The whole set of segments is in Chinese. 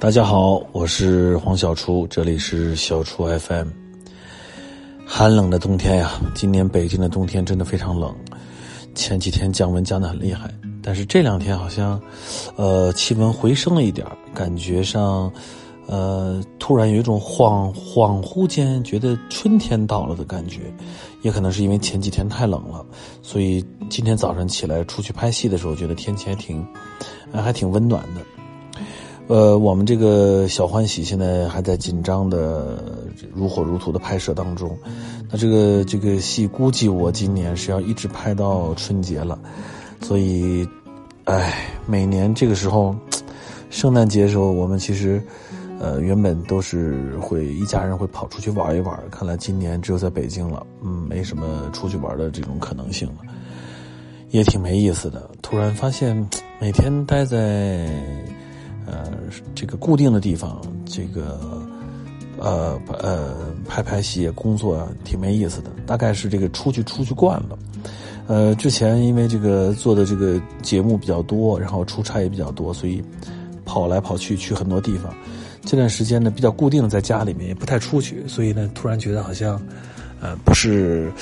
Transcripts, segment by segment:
大家好，我是黄小厨，这里是小厨 FM。寒冷的冬天呀，今年北京的冬天真的非常冷，前几天降温降得很厉害，但是这两天好像，呃，气温回升了一点感觉上，呃，突然有一种恍恍惚间觉得春天到了的感觉，也可能是因为前几天太冷了，所以今天早上起来出去拍戏的时候，觉得天气还挺，还挺温暖的。呃，我们这个小欢喜现在还在紧张的如火如荼的拍摄当中，那这个这个戏估计我今年是要一直拍到春节了，所以，哎，每年这个时候，圣诞节的时候，我们其实，呃，原本都是会一家人会跑出去玩一玩，看来今年只有在北京了，嗯，没什么出去玩的这种可能性了，也挺没意思的。突然发现每天待在。呃，这个固定的地方，这个，呃呃，拍拍戏、工作，挺没意思的。大概是这个出去出去惯了，呃，之前因为这个做的这个节目比较多，然后出差也比较多，所以跑来跑去去很多地方。这段时间呢，比较固定在家里面，也不太出去，所以呢，突然觉得好像，呃，不是，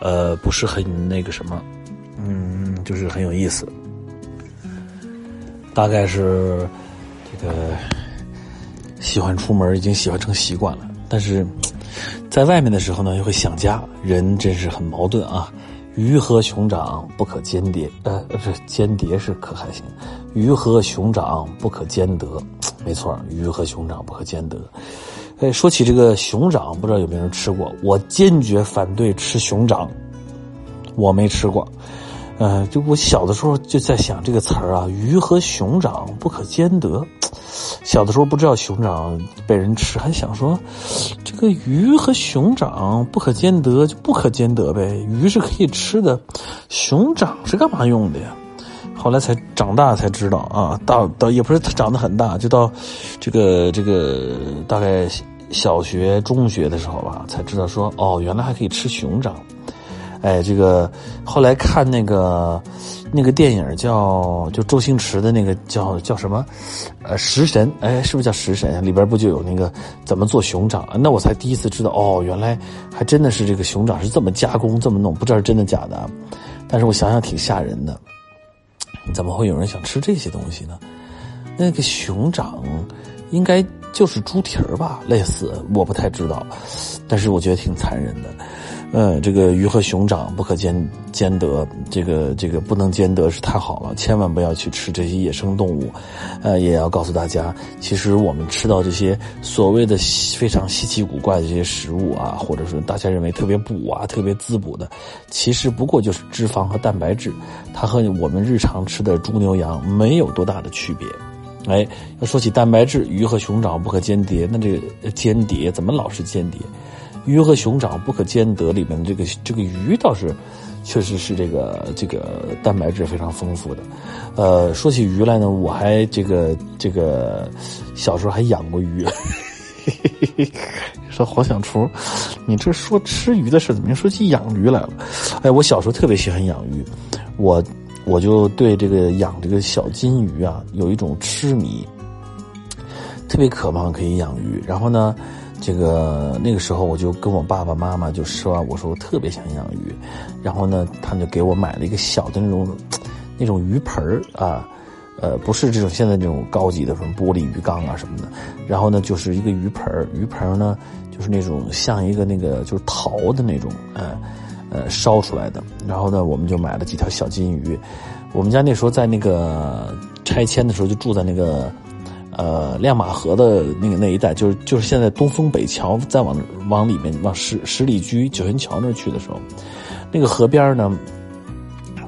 呃，不是很那个什么，嗯，就是很有意思。大概是。呃，喜欢出门已经喜欢成习惯了，但是在外面的时候呢，又会想家。人真是很矛盾啊！鱼和熊掌不可兼得，呃，不是兼谍是可还行。鱼和熊掌不可兼得，没错，鱼和熊掌不可兼得。哎，说起这个熊掌，不知道有没有人吃过？我坚决反对吃熊掌，我没吃过。呃，就我小的时候就在想这个词儿啊，鱼和熊掌不可兼得。小的时候不知道熊掌被人吃，还想说，这个鱼和熊掌不可兼得就不可兼得呗。鱼是可以吃的，熊掌是干嘛用的呀？后来才长大才知道啊，到到也不是长得很大，就到这个这个大概小学中学的时候吧，才知道说哦，原来还可以吃熊掌。哎，这个后来看那个那个电影叫就周星驰的那个叫叫什么，呃，食神，哎，是不是叫食神？里边不就有那个怎么做熊掌？那我才第一次知道，哦，原来还真的是这个熊掌是这么加工这么弄，不知道是真的假的。但是我想想挺吓人的，怎么会有人想吃这些东西呢？那个熊掌应该就是猪蹄儿吧，类似，我不太知道，但是我觉得挺残忍的。嗯，这个鱼和熊掌不可兼兼得，这个这个不能兼得是太好了，千万不要去吃这些野生动物。呃，也要告诉大家，其实我们吃到这些所谓的非常稀奇古怪的这些食物啊，或者说大家认为特别补啊、特别滋补的，其实不过就是脂肪和蛋白质，它和我们日常吃的猪牛羊没有多大的区别。哎，要说起蛋白质，鱼和熊掌不可兼得，那这个间谍怎么老是间谍？鱼和熊掌不可兼得，里面的这个这个鱼倒是，确实是这个这个蛋白质非常丰富的。呃，说起鱼来呢，我还这个这个小时候还养过鱼。说黄小厨，你这说吃鱼的事，怎么又说起养鱼来了？哎，我小时候特别喜欢养鱼，我我就对这个养这个小金鱼啊有一种痴迷，特别渴望可以养鱼。然后呢？这个那个时候，我就跟我爸爸妈妈就说，我说我特别想养鱼，然后呢，他们就给我买了一个小的那种，那种鱼盆儿啊，呃，不是这种现在这种高级的什么玻璃鱼缸啊什么的，然后呢，就是一个鱼盆儿，鱼盆儿呢就是那种像一个那个就是陶的那种，呃，呃烧出来的，然后呢，我们就买了几条小金鱼，我们家那时候在那个拆迁的时候就住在那个。呃，亮马河的那个那一带，就是就是现在东风北桥再往往里面往十十里居九云桥那儿去的时候，那个河边呢，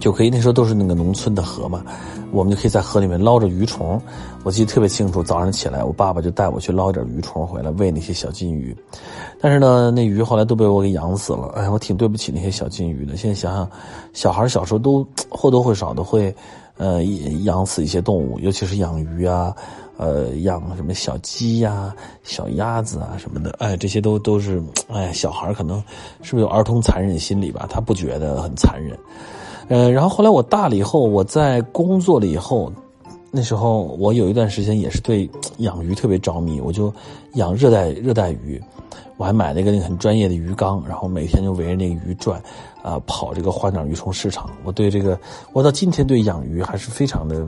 就可以那时候都是那个农村的河嘛，我们就可以在河里面捞着鱼虫。我记得特别清楚，早上起来，我爸爸就带我去捞一点鱼虫回来喂那些小金鱼。但是呢，那鱼后来都被我给养死了。哎，我挺对不起那些小金鱼的。现在想想，小孩小时候都或多或少的会呃养死一些动物，尤其是养鱼啊。呃，养什么小鸡呀、小鸭子啊什么的，哎，这些都都是，哎，小孩可能是不是有儿童残忍心理吧？他不觉得很残忍。呃，然后后来我大了以后，我在工作了以后，那时候我有一段时间也是对养鱼特别着迷，我就养热带热带鱼，我还买了一个那很专业的鱼缸，然后每天就围着那鱼转，啊，跑这个花鸟鱼虫市场。我对这个，我到今天对养鱼还是非常的，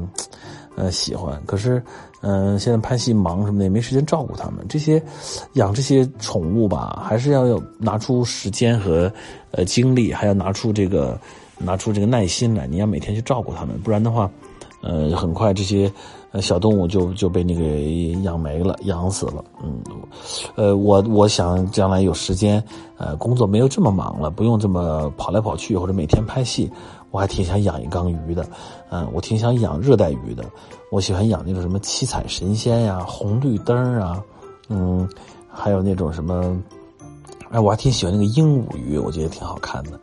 呃，喜欢。可是，嗯，现在拍戏忙什么的，也没时间照顾它们。这些养这些宠物吧，还是要有拿出时间和呃精力，还要拿出这个拿出这个耐心来。你要每天去照顾它们，不然的话。呃，很快这些小动物就就被你给养没了，养死了。嗯，呃，我我想将来有时间，呃，工作没有这么忙了，不用这么跑来跑去或者每天拍戏，我还挺想养一缸鱼的。嗯，我挺想养热带鱼的。我喜欢养那种什么七彩神仙呀、红绿灯啊，嗯，还有那种什么，哎，我还挺喜欢那个鹦鹉鱼，我觉得挺好看的。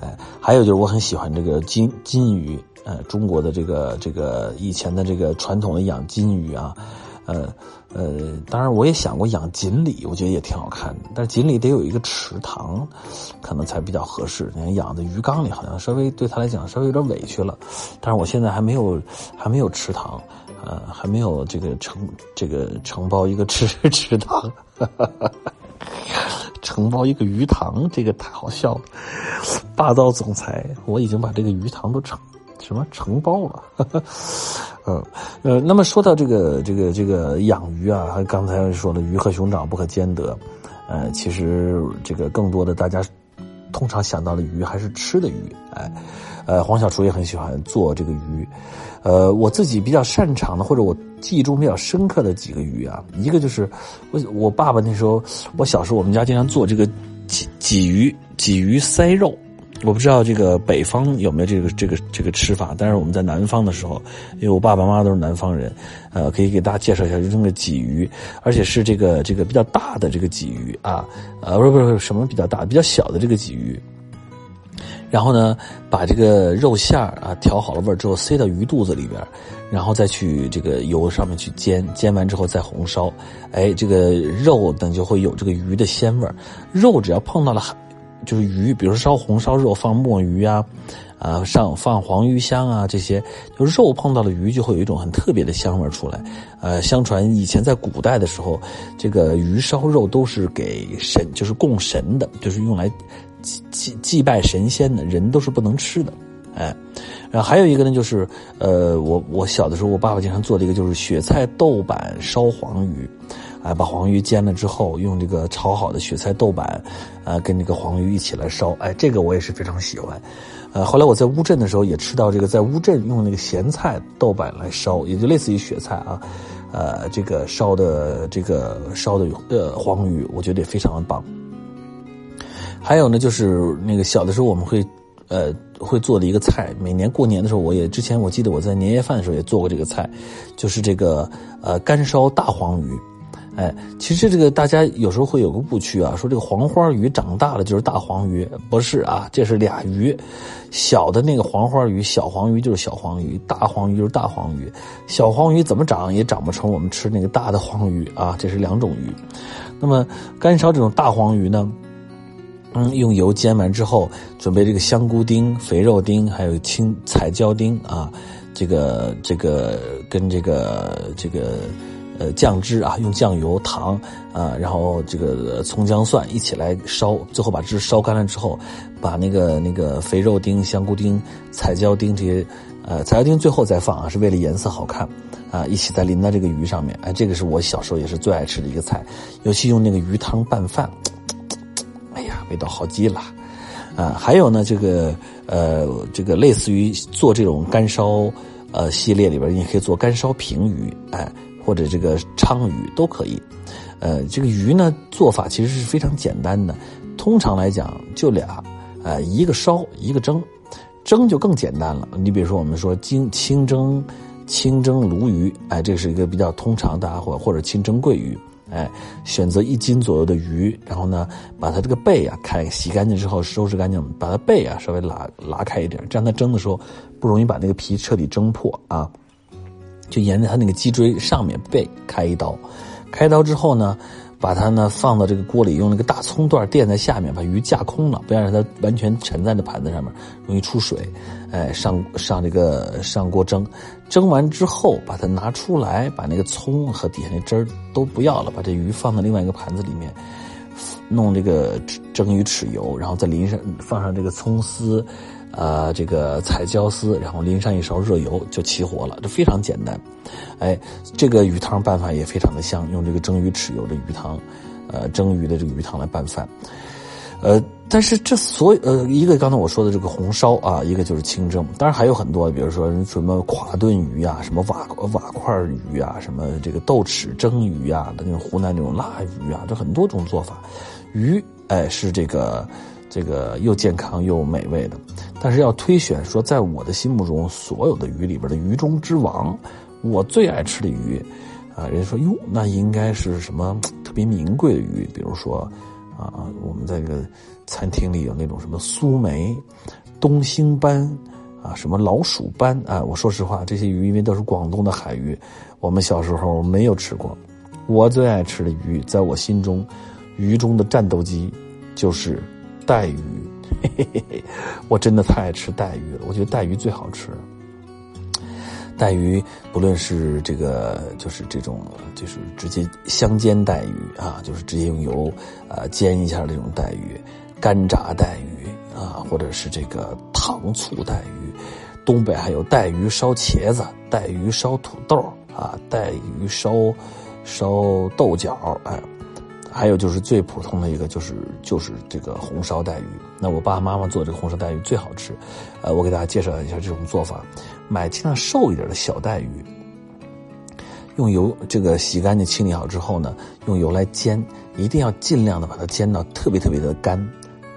哎，还有就是我很喜欢这个金金鱼。呃，中国的这个这个以前的这个传统的养金鱼啊，呃呃，当然我也想过养锦鲤，我觉得也挺好看的。但是锦鲤得有一个池塘，可能才比较合适。你看养在鱼缸里，好像稍微对他来讲稍微有点委屈了。但是我现在还没有还没有池塘，呃，还没有这个承这个承包一个池池塘，承包一个鱼塘，这个太好笑了。霸道总裁，我已经把这个鱼塘都承。什么承包了？嗯呃，那么说到这个这个这个养鱼啊，刚才说了鱼和熊掌不可兼得，呃，其实这个更多的大家通常想到的鱼还是吃的鱼，哎，呃，黄小厨也很喜欢做这个鱼，呃，我自己比较擅长的或者我记忆中比较深刻的几个鱼啊，一个就是我我爸爸那时候我小时候我们家经常做这个鲫鲫鱼鲫鱼塞肉。我不知道这个北方有没有这个这个这个吃法，但是我们在南方的时候，因为我爸爸妈妈都是南方人，呃，可以给大家介绍一下，就这个鲫鱼，而且是这个这个比较大的这个鲫鱼啊，呃，不是不是什么比较大，比较小的这个鲫鱼，然后呢，把这个肉馅儿啊调好了味儿之后塞到鱼肚子里边，然后再去这个油上面去煎，煎完之后再红烧，哎，这个肉等就会有这个鱼的鲜味儿，肉只要碰到了。就是鱼，比如说烧红烧肉放墨鱼啊，啊上放黄鱼香啊，这些就肉碰到了鱼就会有一种很特别的香味出来。呃，相传以前在古代的时候，这个鱼烧肉都是给神，就是供神的，就是用来祭祭祭拜神仙的，人都是不能吃的。哎，然后还有一个呢，就是呃，我我小的时候，我爸爸经常做的一个就是雪菜豆瓣烧黄鱼。哎，把黄鱼煎了之后，用这个炒好的雪菜豆瓣，呃，跟这个黄鱼一起来烧。哎，这个我也是非常喜欢。呃，后来我在乌镇的时候也吃到这个，在乌镇用那个咸菜豆瓣来烧，也就类似于雪菜啊，呃，这个烧的这个烧的呃黄鱼，我觉得也非常的棒。还有呢，就是那个小的时候我们会呃会做的一个菜，每年过年的时候，我也之前我记得我在年夜饭的时候也做过这个菜，就是这个呃干烧大黄鱼。哎，其实这个大家有时候会有个误区啊，说这个黄花鱼长大了就是大黄鱼，不是啊，这是俩鱼，小的那个黄花鱼，小黄鱼就是小黄鱼，大黄鱼就是大黄鱼，小黄鱼怎么长也长不成我们吃那个大的黄鱼啊，这是两种鱼。那么干烧这种大黄鱼呢，嗯，用油煎完之后，准备这个香菇丁、肥肉丁，还有青彩椒丁啊，这个这个跟这个这个。呃，酱汁啊，用酱油、糖啊，然后这个葱姜蒜一起来烧，最后把汁烧干了之后，把那个那个肥肉丁、香菇丁、彩椒丁这些，呃，彩椒丁最后再放啊，是为了颜色好看，啊，一起再淋在这个鱼上面。哎，这个是我小时候也是最爱吃的一个菜，尤其用那个鱼汤拌饭，哎呀，味道好极了。啊，还有呢，这个呃，这个类似于做这种干烧呃系列里边，你可以做干烧平鱼，哎。或者这个鲳鱼都可以，呃，这个鱼呢做法其实是非常简单的，通常来讲就俩，呃，一个烧一个蒸，蒸就更简单了。你比如说我们说清清蒸清蒸鲈鱼，哎，这是一个比较通常的，或或者清蒸桂鱼，哎，选择一斤左右的鱼，然后呢把它这个背啊开洗干净之后收拾干净，把它背啊稍微拉拉开一点，这样它蒸的时候不容易把那个皮彻底蒸破啊。就沿着它那个脊椎上面背开一刀，开刀之后呢，把它呢放到这个锅里，用那个大葱段垫在下面，把鱼架空了，不要让它完全沉在那盘子上面，容易出水。哎，上上这个上锅蒸，蒸完之后把它拿出来，把那个葱和底下那汁儿都不要了，把这鱼放到另外一个盘子里面，弄这个蒸鱼豉油，然后再淋上放上这个葱丝。呃，这个彩椒丝，然后淋上一勺热油就起火了，这非常简单。哎，这个鱼汤拌饭也非常的香，用这个蒸鱼豉油的鱼汤，呃，蒸鱼的这个鱼汤来拌饭。呃，但是这所有呃，一个刚才我说的这个红烧啊，一个就是清蒸，当然还有很多，比如说什么垮炖鱼啊，什么瓦瓦块鱼啊，什么这个豆豉蒸鱼啊那种湖南那种腊鱼啊，这很多种做法。鱼，哎，是这个。这个又健康又美味的，但是要推选说，在我的心目中，所有的鱼里边的鱼中之王，我最爱吃的鱼，啊，人家说哟，那应该是什么特别名贵的鱼？比如说，啊，我们在这个餐厅里有那种什么苏梅、东星斑，啊，什么老鼠斑，啊，我说实话，这些鱼因为都是广东的海鱼，我们小时候没有吃过。我最爱吃的鱼，在我心中，鱼中的战斗机就是。带鱼，嘿嘿嘿，我真的太爱吃带鱼了。我觉得带鱼最好吃。带鱼不论是这个，就是这种，就是直接香煎带鱼啊，就是直接用油啊煎一下这种带鱼，干炸带鱼啊，或者是这个糖醋带鱼。东北还有带鱼烧茄子、带鱼烧土豆啊、带鱼烧烧豆角，哎。还有就是最普通的一个，就是就是这个红烧带鱼。那我爸爸妈妈做这个红烧带鱼最好吃，呃，我给大家介绍一下这种做法：买尽量瘦一点的小带鱼，用油这个洗干净清理好之后呢，用油来煎，一定要尽量的把它煎到特别特别的干，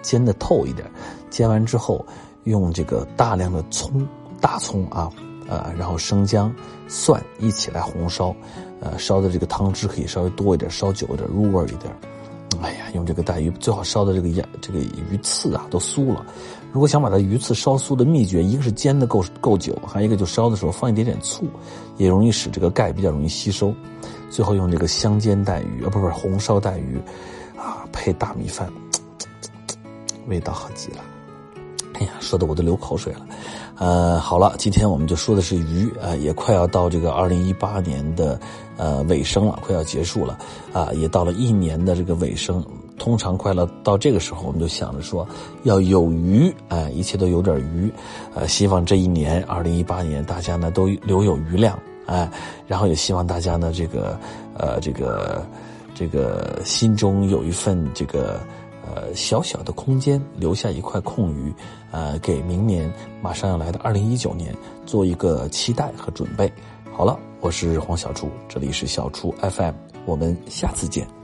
煎的透一点。煎完之后，用这个大量的葱，大葱啊，呃，然后生姜、蒜一起来红烧。呃，烧的这个汤汁可以稍微多一点，烧久一点，入味一点。哎呀，用这个带鱼最好烧的这个鸭这个鱼刺啊都酥了。如果想把它鱼刺烧酥的秘诀，一个是煎的够够久，还有一个就烧的时候放一点点醋，也容易使这个钙比较容易吸收。最后用这个香煎带鱼啊，不是红烧带鱼，啊，配大米饭，味道好极了。哎呀，说的我都流口水了。呃，好了，今天我们就说的是鱼啊，也快要到这个二零一八年的呃尾声了，快要结束了啊，也到了一年的这个尾声。通常快乐到这个时候，我们就想着说要有余，哎，一切都有点余，呃，希望这一年二零一八年大家呢都留有余量，哎，然后也希望大家呢这个呃这个这个心中有一份这个。呃，小小的空间留下一块空余，呃，给明年马上要来的二零一九年做一个期待和准备。好了，我是黄小厨，这里是小厨 FM，我们下次见。